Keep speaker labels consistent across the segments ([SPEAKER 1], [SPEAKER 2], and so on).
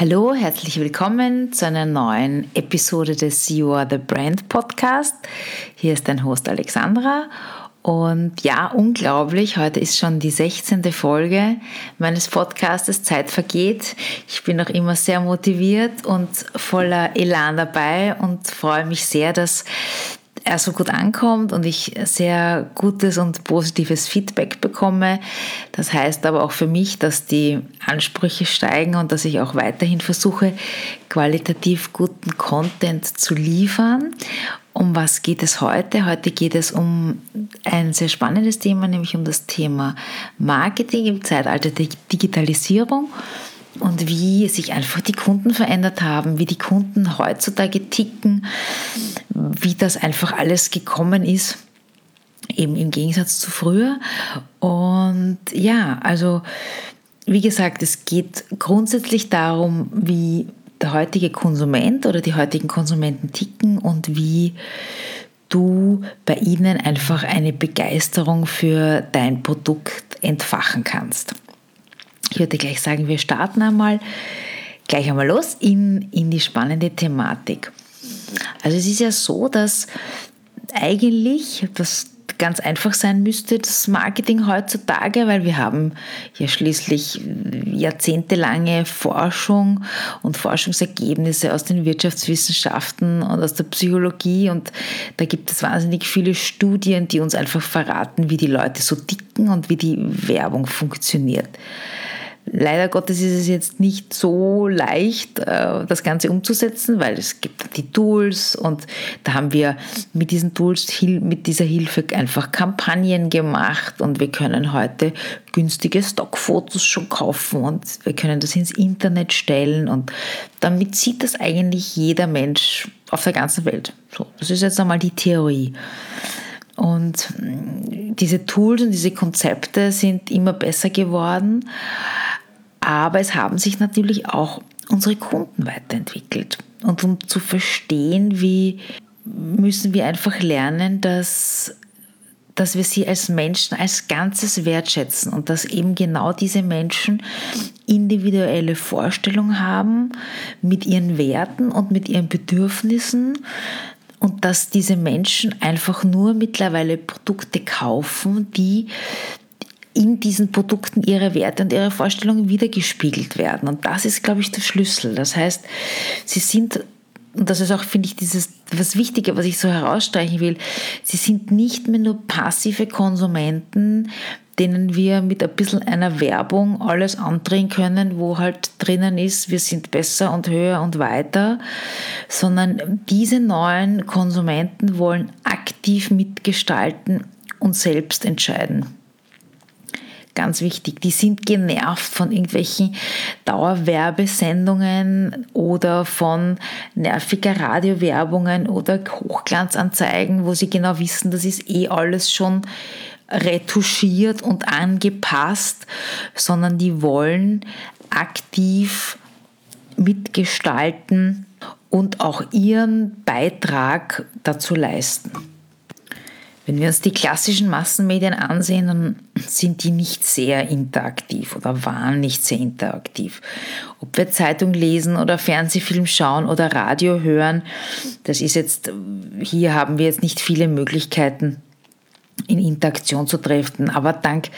[SPEAKER 1] Hallo, herzlich willkommen zu einer neuen Episode des You Are the Brand Podcast. Hier ist dein Host Alexandra. Und ja, unglaublich, heute ist schon die 16. Folge meines Podcastes. Zeit vergeht. Ich bin noch immer sehr motiviert und voller Elan dabei und freue mich sehr, dass er so gut ankommt und ich sehr gutes und positives Feedback bekomme. Das heißt aber auch für mich, dass die Ansprüche steigen und dass ich auch weiterhin versuche, qualitativ guten Content zu liefern. Um was geht es heute? Heute geht es um ein sehr spannendes Thema, nämlich um das Thema Marketing im Zeitalter der Digitalisierung und wie sich einfach die Kunden verändert haben, wie die Kunden heutzutage ticken, wie das einfach alles gekommen ist, eben im Gegensatz zu früher. Und ja, also wie gesagt, es geht grundsätzlich darum, wie der heutige Konsument oder die heutigen Konsumenten ticken und wie du bei ihnen einfach eine Begeisterung für dein Produkt entfachen kannst. Ich würde gleich sagen, wir starten einmal gleich einmal los in, in die spannende Thematik. Also es ist ja so, dass eigentlich das ganz einfach sein müsste, das Marketing heutzutage, weil wir haben ja schließlich jahrzehntelange Forschung und Forschungsergebnisse aus den Wirtschaftswissenschaften und aus der Psychologie und da gibt es wahnsinnig viele Studien, die uns einfach verraten, wie die Leute so ticken und wie die Werbung funktioniert. Leider Gottes ist es jetzt nicht so leicht, äh, das Ganze umzusetzen, weil es gibt die Tools und da haben wir mit diesen Tools, mit dieser Hilfe einfach Kampagnen gemacht und wir können heute günstige Stockfotos schon kaufen und wir können das ins Internet stellen und damit sieht das eigentlich jeder Mensch auf der ganzen Welt. So, das ist jetzt einmal die Theorie. Und mm, diese Tools und diese Konzepte sind immer besser geworden. Aber es haben sich natürlich auch unsere Kunden weiterentwickelt. Und um zu verstehen, wie müssen wir einfach lernen, dass, dass wir sie als Menschen als Ganzes wertschätzen und dass eben genau diese Menschen individuelle Vorstellungen haben mit ihren Werten und mit ihren Bedürfnissen und dass diese Menschen einfach nur mittlerweile Produkte kaufen, die in diesen Produkten ihre Werte und ihre Vorstellungen wiedergespiegelt werden. Und das ist, glaube ich, der Schlüssel. Das heißt, sie sind und das ist auch, finde ich, dieses, was Wichtige, was ich so herausstreichen will, sie sind nicht mehr nur passive Konsumenten, denen wir mit ein bisschen einer Werbung alles andrehen können, wo halt drinnen ist, wir sind besser und höher und weiter, sondern diese neuen Konsumenten wollen aktiv mitgestalten und selbst entscheiden ganz wichtig. Die sind genervt von irgendwelchen Dauerwerbesendungen oder von nerviger Radiowerbungen oder Hochglanzanzeigen, wo sie genau wissen, das ist eh alles schon retuschiert und angepasst, sondern die wollen aktiv mitgestalten und auch ihren Beitrag dazu leisten. Wenn wir uns die klassischen Massenmedien ansehen, dann sind die nicht sehr interaktiv oder waren nicht sehr interaktiv. Ob wir Zeitung lesen oder Fernsehfilm schauen oder Radio hören, das ist jetzt, hier haben wir jetzt nicht viele Möglichkeiten, in Interaktion zu treffen. Aber dank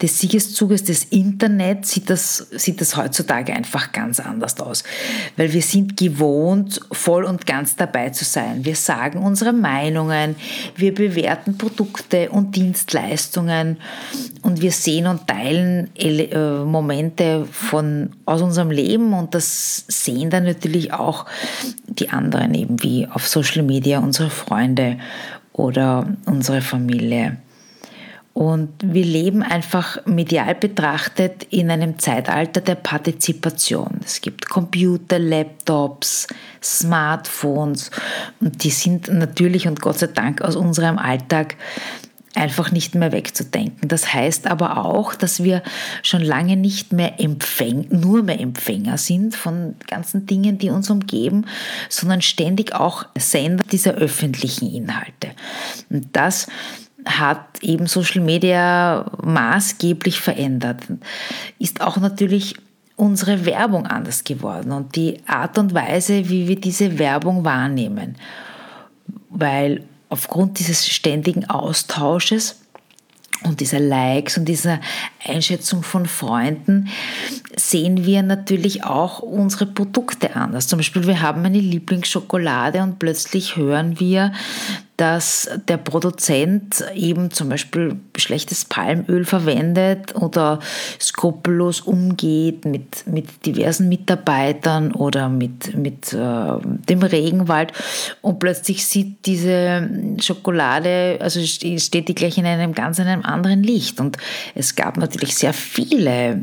[SPEAKER 1] des Siegeszuges des Internets sieht das, sieht das heutzutage einfach ganz anders aus. Weil wir sind gewohnt, voll und ganz dabei zu sein. Wir sagen unsere Meinungen, wir bewerten Produkte und Dienstleistungen und wir sehen und teilen äh, Momente von, aus unserem Leben und das sehen dann natürlich auch die anderen eben wie auf Social Media, unsere Freunde oder unsere Familie. Und wir leben einfach medial betrachtet in einem Zeitalter der Partizipation. Es gibt Computer, Laptops, Smartphones und die sind natürlich und Gott sei Dank aus unserem Alltag einfach nicht mehr wegzudenken. Das heißt aber auch, dass wir schon lange nicht mehr Empfäng nur mehr Empfänger sind von ganzen Dingen, die uns umgeben, sondern ständig auch Sender dieser öffentlichen Inhalte. Und das hat eben Social Media maßgeblich verändert. Ist auch natürlich unsere Werbung anders geworden und die Art und Weise, wie wir diese Werbung wahrnehmen. Weil aufgrund dieses ständigen Austausches und dieser Likes und dieser Einschätzung von Freunden sehen wir natürlich auch unsere Produkte anders. Zum Beispiel, wir haben eine Lieblingsschokolade und plötzlich hören wir, dass der Produzent eben zum Beispiel schlechtes Palmöl verwendet oder skrupellos umgeht mit, mit diversen Mitarbeitern oder mit, mit äh, dem Regenwald und plötzlich sieht diese Schokolade, also steht die gleich in einem ganz einem anderen Licht. Und es gab natürlich sehr viele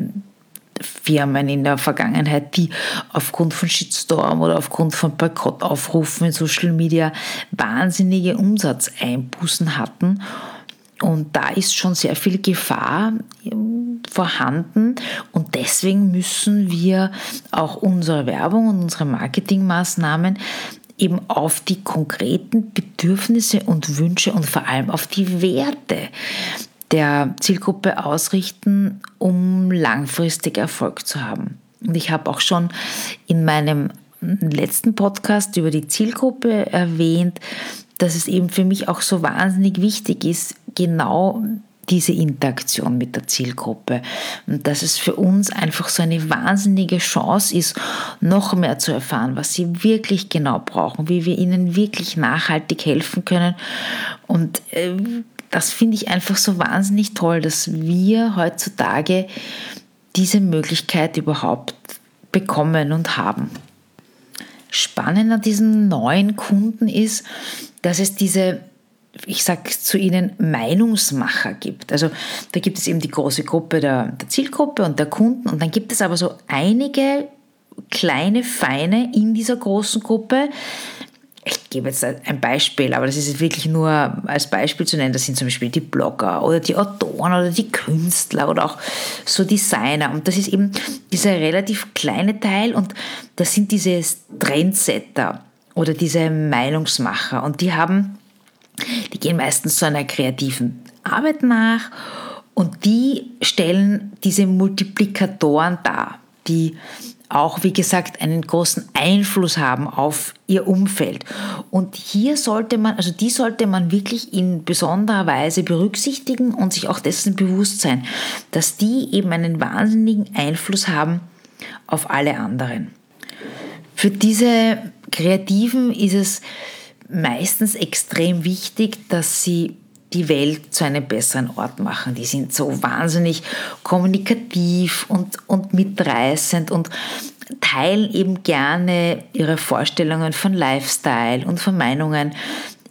[SPEAKER 1] Firmen in der Vergangenheit, die aufgrund von Shitstorm oder aufgrund von Boykottaufrufen in Social Media wahnsinnige Umsatzeinbußen hatten. Und da ist schon sehr viel Gefahr ähm, vorhanden. Und deswegen müssen wir auch unsere Werbung und unsere Marketingmaßnahmen eben auf die konkreten Bedürfnisse und Wünsche und vor allem auf die Werte der Zielgruppe ausrichten, um langfristig Erfolg zu haben. Und ich habe auch schon in meinem letzten Podcast über die Zielgruppe erwähnt, dass es eben für mich auch so wahnsinnig wichtig ist, genau diese Interaktion mit der Zielgruppe. Und dass es für uns einfach so eine wahnsinnige Chance ist, noch mehr zu erfahren, was sie wirklich genau brauchen, wie wir ihnen wirklich nachhaltig helfen können. Und äh, das finde ich einfach so wahnsinnig toll, dass wir heutzutage diese Möglichkeit überhaupt bekommen und haben. Spannend an diesen neuen Kunden ist, dass es diese, ich sage zu ihnen, Meinungsmacher gibt. Also da gibt es eben die große Gruppe der, der Zielgruppe und der Kunden und dann gibt es aber so einige kleine Feine in dieser großen Gruppe, ich gebe jetzt ein Beispiel, aber das ist wirklich nur als Beispiel zu nennen. Das sind zum Beispiel die Blogger oder die Autoren oder die Künstler oder auch so Designer. Und das ist eben dieser relativ kleine Teil und das sind diese Trendsetter oder diese Meinungsmacher. Und die haben, die gehen meistens zu einer kreativen Arbeit nach und die stellen diese Multiplikatoren dar, die auch, wie gesagt, einen großen Einfluss haben auf ihr Umfeld. Und hier sollte man, also die sollte man wirklich in besonderer Weise berücksichtigen und sich auch dessen bewusst sein, dass die eben einen wahnsinnigen Einfluss haben auf alle anderen. Für diese Kreativen ist es meistens extrem wichtig, dass sie die Welt zu einem besseren Ort machen. Die sind so wahnsinnig kommunikativ und, und mitreißend und teilen eben gerne ihre Vorstellungen von Lifestyle und von Meinungen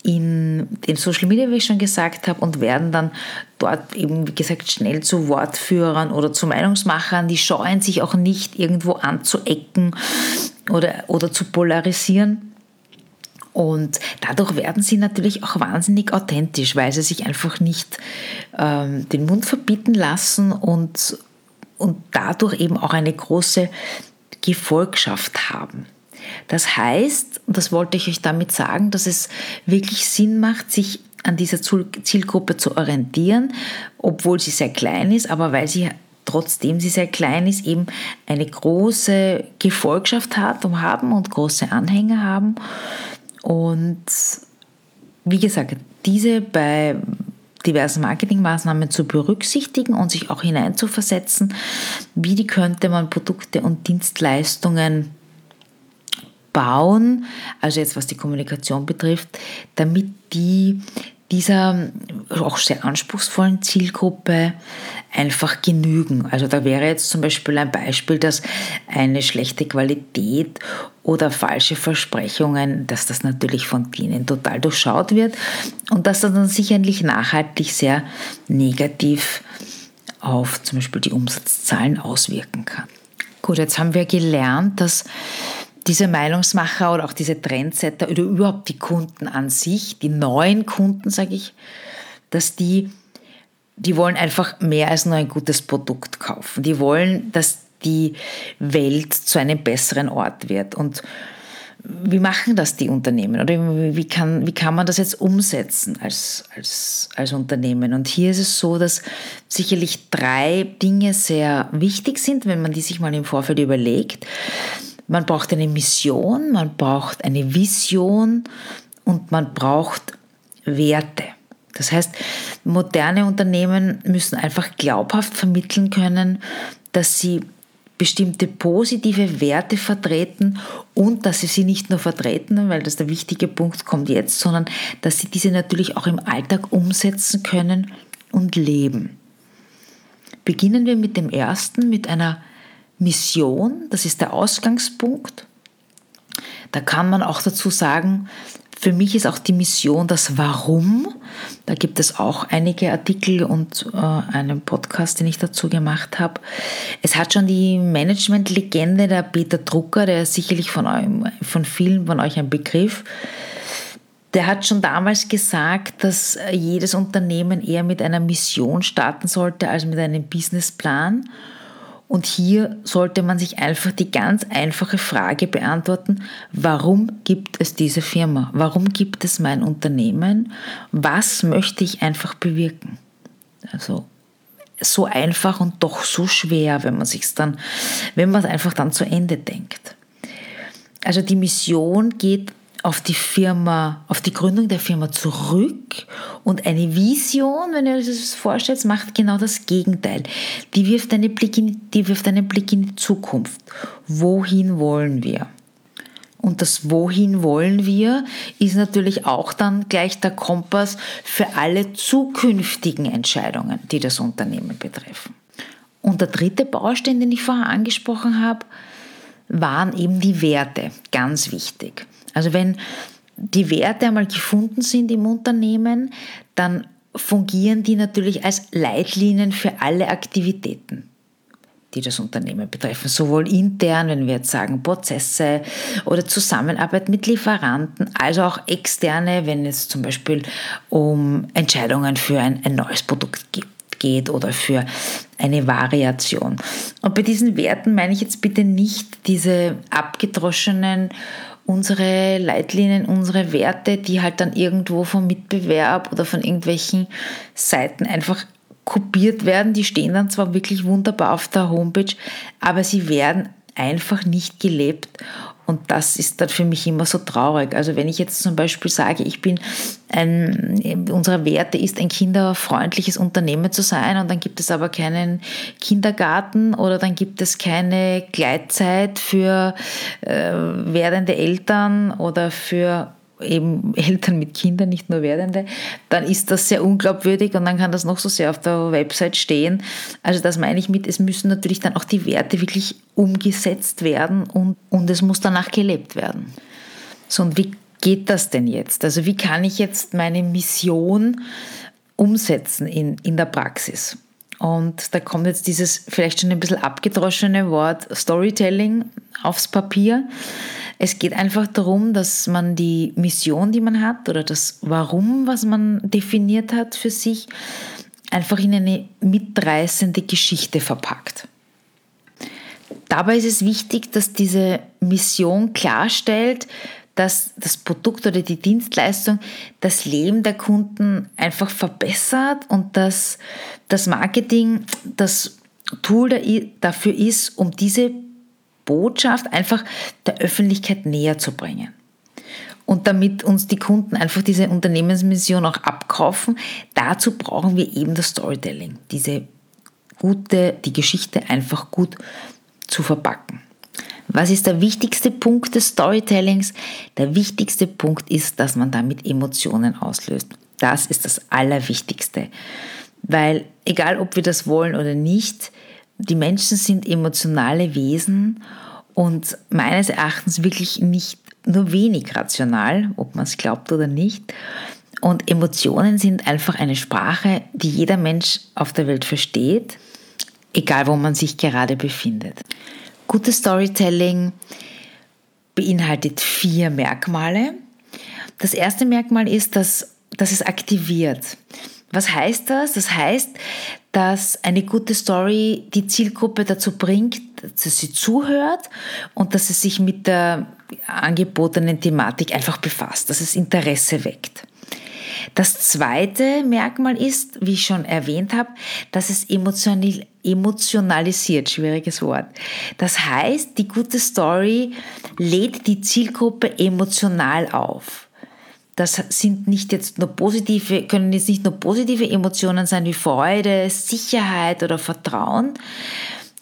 [SPEAKER 1] in den Social Media, wie ich schon gesagt habe, und werden dann dort eben, wie gesagt, schnell zu Wortführern oder zu Meinungsmachern. Die scheuen sich auch nicht, irgendwo anzuecken oder, oder zu polarisieren. Und dadurch werden sie natürlich auch wahnsinnig authentisch, weil sie sich einfach nicht ähm, den Mund verbieten lassen und, und dadurch eben auch eine große Gefolgschaft haben. Das heißt, und das wollte ich euch damit sagen, dass es wirklich Sinn macht, sich an dieser Zielgruppe zu orientieren, obwohl sie sehr klein ist, aber weil sie trotzdem sie sehr klein ist, eben eine große Gefolgschaft hat haben und große Anhänger haben und wie gesagt, diese bei diversen Marketingmaßnahmen zu berücksichtigen und sich auch hineinzuversetzen, wie könnte man Produkte und Dienstleistungen bauen, also jetzt was die Kommunikation betrifft, damit die dieser auch sehr anspruchsvollen Zielgruppe einfach genügen. Also da wäre jetzt zum Beispiel ein Beispiel, dass eine schlechte Qualität oder falsche Versprechungen, dass das natürlich von denen total durchschaut wird und dass das dann sicherlich nachhaltig sehr negativ auf zum Beispiel die Umsatzzahlen auswirken kann. Gut, jetzt haben wir gelernt, dass diese Meinungsmacher oder auch diese Trendsetter oder überhaupt die Kunden an sich, die neuen Kunden, sage ich, dass die, die wollen einfach mehr als nur ein gutes Produkt kaufen. Die wollen, dass die Welt zu einem besseren Ort wird. Und wie machen das die Unternehmen oder wie kann, wie kann man das jetzt umsetzen als, als, als Unternehmen? Und hier ist es so, dass sicherlich drei Dinge sehr wichtig sind, wenn man die sich mal im Vorfeld überlegt. Man braucht eine Mission, man braucht eine Vision und man braucht Werte. Das heißt, moderne Unternehmen müssen einfach glaubhaft vermitteln können, dass sie bestimmte positive Werte vertreten und dass sie sie nicht nur vertreten, weil das der wichtige Punkt kommt jetzt, sondern dass sie diese natürlich auch im Alltag umsetzen können und leben. Beginnen wir mit dem ersten, mit einer Mission, das ist der Ausgangspunkt. Da kann man auch dazu sagen, für mich ist auch die Mission das Warum. Da gibt es auch einige Artikel und äh, einen Podcast, den ich dazu gemacht habe. Es hat schon die Management-Legende der Peter Drucker, der ist sicherlich von, eurem, von vielen von euch ein Begriff. Der hat schon damals gesagt, dass jedes Unternehmen eher mit einer Mission starten sollte als mit einem Businessplan. Und hier sollte man sich einfach die ganz einfache Frage beantworten, warum gibt es diese Firma? Warum gibt es mein Unternehmen? Was möchte ich einfach bewirken? Also so einfach und doch so schwer, wenn man sich dann, wenn man es einfach dann zu Ende denkt. Also die Mission geht auf die Firma, auf die Gründung der Firma zurück und eine Vision, wenn ihr euch das vorstellt, macht genau das Gegenteil. Die wirft, einen Blick in, die wirft einen Blick in die Zukunft. Wohin wollen wir? Und das Wohin wollen wir ist natürlich auch dann gleich der Kompass für alle zukünftigen Entscheidungen, die das Unternehmen betreffen. Und der dritte Baustein, den ich vorher angesprochen habe, waren eben die Werte, ganz wichtig. Also wenn die Werte einmal gefunden sind im Unternehmen, dann fungieren die natürlich als Leitlinien für alle Aktivitäten die das Unternehmen betreffen, sowohl intern, wenn wir jetzt sagen Prozesse oder Zusammenarbeit mit Lieferanten, als auch externe, wenn es zum Beispiel um Entscheidungen für ein, ein neues Produkt geht oder für eine Variation. Und bei diesen Werten meine ich jetzt bitte nicht diese abgedroschenen unsere Leitlinien, unsere Werte, die halt dann irgendwo vom Mitbewerb oder von irgendwelchen Seiten einfach kopiert werden. Die stehen dann zwar wirklich wunderbar auf der Homepage, aber sie werden einfach nicht gelebt. Und das ist dann für mich immer so traurig. Also wenn ich jetzt zum Beispiel sage, ich bin ein, unsere Werte ist ein kinderfreundliches Unternehmen zu sein und dann gibt es aber keinen Kindergarten oder dann gibt es keine Gleitzeit für äh, werdende Eltern oder für eben Eltern mit Kindern, nicht nur Werdende, dann ist das sehr unglaubwürdig und dann kann das noch so sehr auf der Website stehen. Also das meine ich mit, es müssen natürlich dann auch die Werte wirklich umgesetzt werden und, und es muss danach gelebt werden. So, und wie geht das denn jetzt? Also wie kann ich jetzt meine Mission umsetzen in, in der Praxis? Und da kommt jetzt dieses vielleicht schon ein bisschen abgedroschene Wort Storytelling aufs Papier. Es geht einfach darum, dass man die Mission, die man hat oder das Warum, was man definiert hat für sich, einfach in eine mitreißende Geschichte verpackt. Dabei ist es wichtig, dass diese Mission klarstellt, dass das Produkt oder die Dienstleistung das Leben der Kunden einfach verbessert und dass das Marketing das Tool dafür ist, um diese Botschaft einfach der Öffentlichkeit näher zu bringen. Und damit uns die Kunden einfach diese Unternehmensmission auch abkaufen, dazu brauchen wir eben das Storytelling, diese gute, die Geschichte einfach gut zu verpacken. Was ist der wichtigste Punkt des Storytellings? Der wichtigste Punkt ist, dass man damit Emotionen auslöst. Das ist das Allerwichtigste. Weil egal, ob wir das wollen oder nicht, die Menschen sind emotionale Wesen und meines Erachtens wirklich nicht nur wenig rational, ob man es glaubt oder nicht. Und Emotionen sind einfach eine Sprache, die jeder Mensch auf der Welt versteht, egal wo man sich gerade befindet. Gutes Storytelling beinhaltet vier Merkmale. Das erste Merkmal ist, dass, dass es aktiviert. Was heißt das? Das heißt, dass eine gute Story die Zielgruppe dazu bringt, dass sie zuhört und dass sie sich mit der angebotenen Thematik einfach befasst, dass es Interesse weckt. Das zweite Merkmal ist, wie ich schon erwähnt habe, dass es emotionalisiert, schwieriges Wort. Das heißt, die gute Story lädt die Zielgruppe emotional auf. Das sind nicht jetzt nur positive, können jetzt nicht nur positive Emotionen sein wie Freude, Sicherheit oder Vertrauen,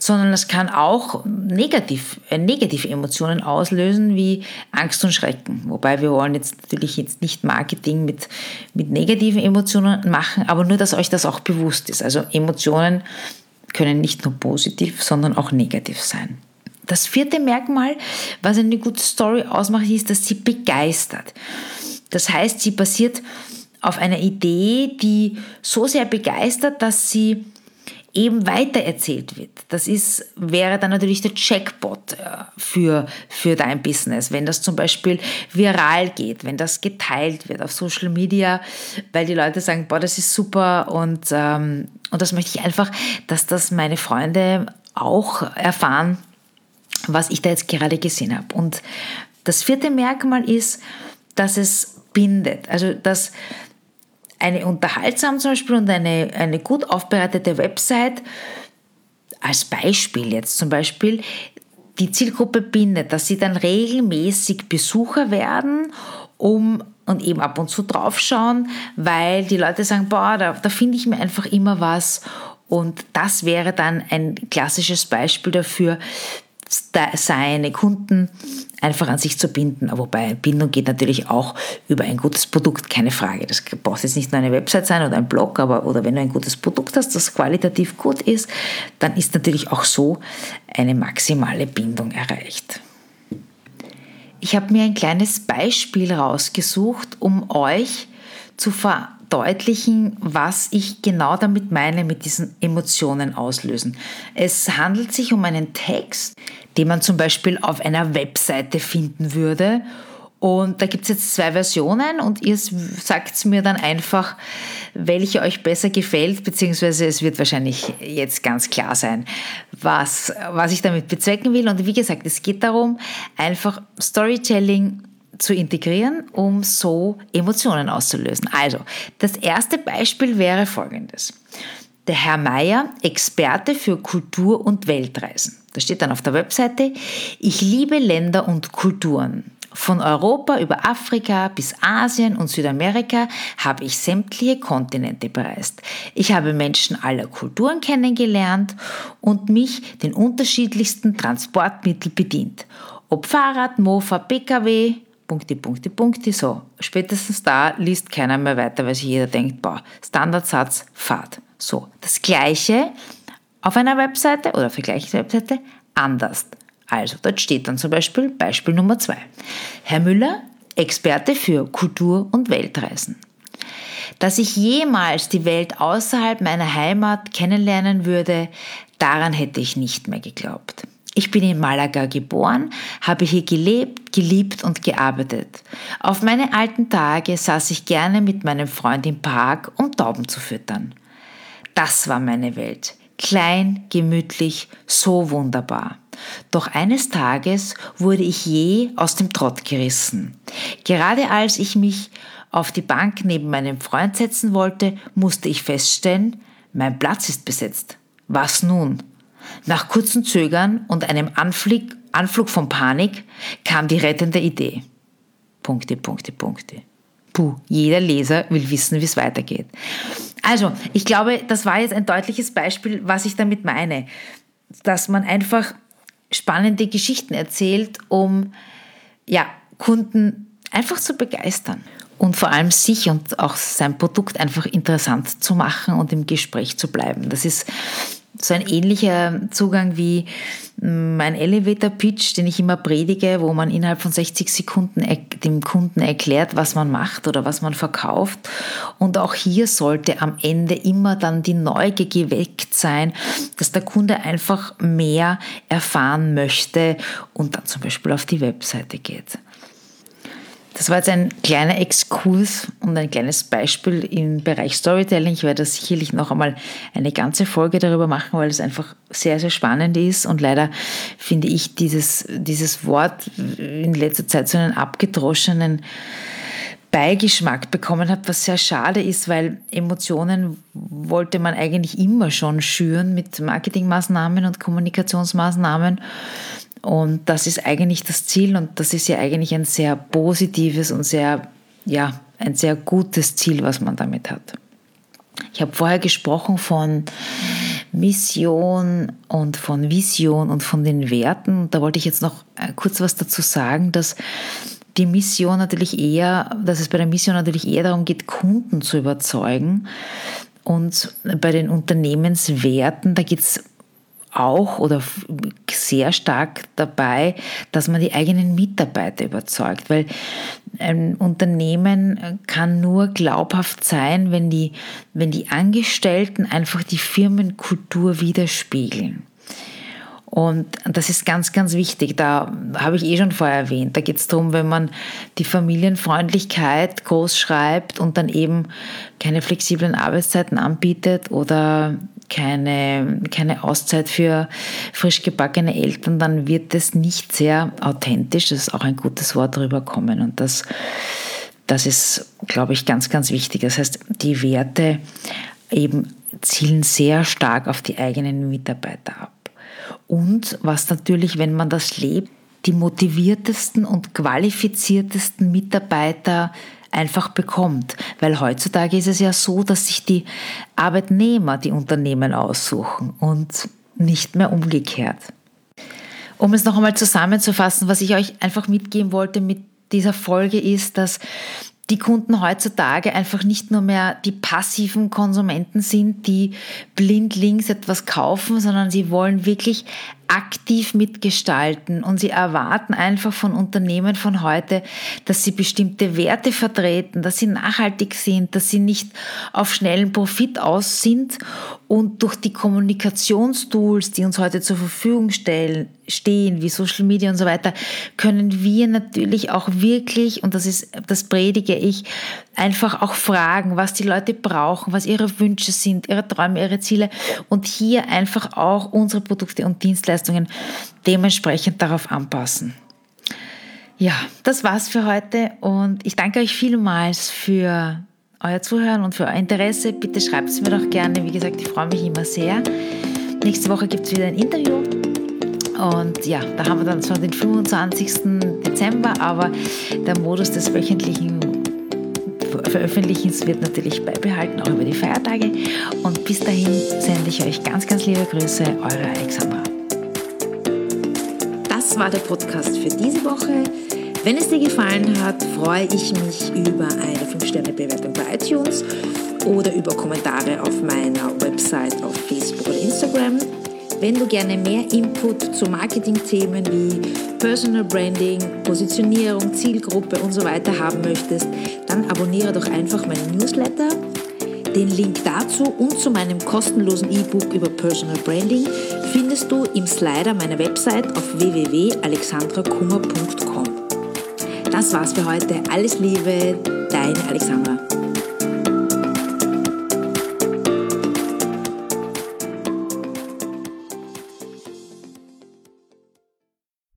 [SPEAKER 1] sondern es kann auch negativ, äh, negative Emotionen auslösen wie Angst und Schrecken. Wobei wir wollen jetzt natürlich jetzt nicht Marketing mit, mit negativen Emotionen machen, aber nur, dass euch das auch bewusst ist. Also Emotionen können nicht nur positiv, sondern auch negativ sein. Das vierte Merkmal, was eine gute Story ausmacht, ist, dass sie begeistert. Das heißt, sie basiert auf einer Idee, die so sehr begeistert, dass sie eben weitererzählt wird. Das ist, wäre dann natürlich der Checkpot äh, für, für dein Business. Wenn das zum Beispiel viral geht, wenn das geteilt wird auf Social Media, weil die Leute sagen, boah, das ist super und, ähm, und das möchte ich einfach, dass das meine Freunde auch erfahren, was ich da jetzt gerade gesehen habe. Und das vierte Merkmal ist, dass es bindet. Also, dass eine unterhaltsam zum Beispiel und eine, eine gut aufbereitete Website als Beispiel jetzt zum Beispiel die Zielgruppe bindet, dass sie dann regelmäßig Besucher werden, um und eben ab und zu draufschauen, weil die Leute sagen, boah, da, da finde ich mir einfach immer was. Und das wäre dann ein klassisches Beispiel dafür, seine Kunden einfach an sich zu binden. Wobei Bindung geht natürlich auch über ein gutes Produkt, keine Frage. Das braucht jetzt nicht nur eine Website sein oder ein Blog, aber oder wenn du ein gutes Produkt hast, das qualitativ gut ist, dann ist natürlich auch so eine maximale Bindung erreicht. Ich habe mir ein kleines Beispiel rausgesucht, um euch zu ver verdeutlichen, was ich genau damit meine mit diesen Emotionen auslösen. Es handelt sich um einen Text, den man zum Beispiel auf einer Webseite finden würde. Und da gibt es jetzt zwei Versionen und ihr sagt mir dann einfach, welche euch besser gefällt, beziehungsweise es wird wahrscheinlich jetzt ganz klar sein, was, was ich damit bezwecken will. Und wie gesagt, es geht darum, einfach Storytelling zu integrieren, um so Emotionen auszulösen. Also, das erste Beispiel wäre folgendes. Der Herr Meier, Experte für Kultur- und Weltreisen. Da steht dann auf der Webseite, ich liebe Länder und Kulturen. Von Europa über Afrika bis Asien und Südamerika habe ich sämtliche Kontinente bereist. Ich habe Menschen aller Kulturen kennengelernt und mich den unterschiedlichsten Transportmitteln bedient. Ob Fahrrad, Mofa, Pkw, Punkte, Punkte, Punkte. So, spätestens da liest keiner mehr weiter, weil sich jeder denkt, boah, Standardsatz, Fahrt. So, das gleiche auf einer Webseite oder auf der gleichen Webseite anders. Also, dort steht dann zum Beispiel Beispiel Nummer zwei. Herr Müller, Experte für Kultur- und Weltreisen. Dass ich jemals die Welt außerhalb meiner Heimat kennenlernen würde, daran hätte ich nicht mehr geglaubt. Ich bin in Malaga geboren, habe hier gelebt, geliebt und gearbeitet. Auf meine alten Tage saß ich gerne mit meinem Freund im Park, um Tauben zu füttern. Das war meine Welt. Klein, gemütlich, so wunderbar. Doch eines Tages wurde ich je aus dem Trott gerissen. Gerade als ich mich auf die Bank neben meinem Freund setzen wollte, musste ich feststellen, mein Platz ist besetzt. Was nun? Nach kurzem Zögern und einem Anflug, von Panik kam die rettende Idee. Punkte, Punkte, Punkte. Puh, jeder Leser will wissen, wie es weitergeht. Also, ich glaube, das war jetzt ein deutliches Beispiel, was ich damit meine. Dass man einfach spannende Geschichten erzählt, um ja, Kunden einfach zu begeistern. und vor allem sich und auch sein Produkt einfach interessant zu machen und im Gespräch zu bleiben. Das ist so ein ähnlicher Zugang wie mein Elevator Pitch, den ich immer predige, wo man innerhalb von 60 Sekunden dem Kunden erklärt, was man macht oder was man verkauft. Und auch hier sollte am Ende immer dann die Neugier geweckt sein, dass der Kunde einfach mehr erfahren möchte und dann zum Beispiel auf die Webseite geht. Das war jetzt ein kleiner Exkurs und ein kleines Beispiel im Bereich Storytelling. Ich werde sicherlich noch einmal eine ganze Folge darüber machen, weil es einfach sehr, sehr spannend ist. Und leider finde ich dieses, dieses Wort in letzter Zeit so einen abgedroschenen Beigeschmack bekommen hat, was sehr schade ist, weil Emotionen wollte man eigentlich immer schon schüren mit Marketingmaßnahmen und Kommunikationsmaßnahmen. Und das ist eigentlich das Ziel und das ist ja eigentlich ein sehr positives und sehr, ja, ein sehr gutes Ziel, was man damit hat. Ich habe vorher gesprochen von Mission und von Vision und von den Werten. Da wollte ich jetzt noch äh, kurz was dazu sagen, dass die Mission natürlich eher, dass es bei der Mission natürlich eher darum geht, Kunden zu überzeugen. Und bei den Unternehmenswerten, da geht es auch oder sehr stark dabei, dass man die eigenen Mitarbeiter überzeugt, weil ein Unternehmen kann nur glaubhaft sein, wenn die, wenn die Angestellten einfach die Firmenkultur widerspiegeln. Und das ist ganz, ganz wichtig. Da habe ich eh schon vorher erwähnt. Da geht es darum, wenn man die Familienfreundlichkeit groß schreibt und dann eben keine flexiblen Arbeitszeiten anbietet oder keine, keine Auszeit für frisch gebackene Eltern, dann wird es nicht sehr authentisch. Das ist auch ein gutes Wort drüber kommen. Und das, das ist, glaube ich, ganz, ganz wichtig. Das heißt, die Werte eben zielen sehr stark auf die eigenen Mitarbeiter ab. Und was natürlich, wenn man das lebt, die motiviertesten und qualifiziertesten Mitarbeiter einfach bekommt. Weil heutzutage ist es ja so, dass sich die Arbeitnehmer die Unternehmen aussuchen und nicht mehr umgekehrt. Um es noch einmal zusammenzufassen, was ich euch einfach mitgeben wollte mit dieser Folge ist, dass die Kunden heutzutage einfach nicht nur mehr die passiven Konsumenten sind, die blind links etwas kaufen, sondern sie wollen wirklich aktiv mitgestalten. Und sie erwarten einfach von Unternehmen von heute, dass sie bestimmte Werte vertreten, dass sie nachhaltig sind, dass sie nicht auf schnellen Profit aus sind und durch die Kommunikationstools, die uns heute zur Verfügung stellen, stehen, wie Social Media und so weiter, können wir natürlich auch wirklich, und das ist, das predige ich, einfach auch fragen, was die Leute brauchen, was ihre Wünsche sind, ihre Träume, ihre Ziele und hier einfach auch unsere Produkte und Dienstleistungen dementsprechend darauf anpassen. Ja, das war's für heute und ich danke euch vielmals für euer Zuhören und für euer Interesse. Bitte schreibt es mir doch gerne. Wie gesagt, ich freue mich immer sehr. Nächste Woche gibt es wieder ein Interview. Und ja, da haben wir dann zwar den 25. Dezember, aber der Modus des wöchentlichen Veröffentlichens wird natürlich beibehalten, auch über die Feiertage. Und bis dahin sende ich euch ganz, ganz liebe Grüße, eure Alexandra.
[SPEAKER 2] Das war der Podcast für diese Woche. Wenn es dir gefallen hat, freue ich mich über eine 5-Sterne-Bewertung bei iTunes oder über Kommentare auf meiner Website auf Facebook oder Instagram. Wenn du gerne mehr Input zu Marketing-Themen wie Personal Branding, Positionierung, Zielgruppe und so weiter haben möchtest, dann abonniere doch einfach meinen Newsletter. Den Link dazu und zu meinem kostenlosen E-Book über Personal Branding findest du im Slider meiner Website auf www.alexandrakummer.com. Das war's für heute. Alles Liebe, deine Alexandra.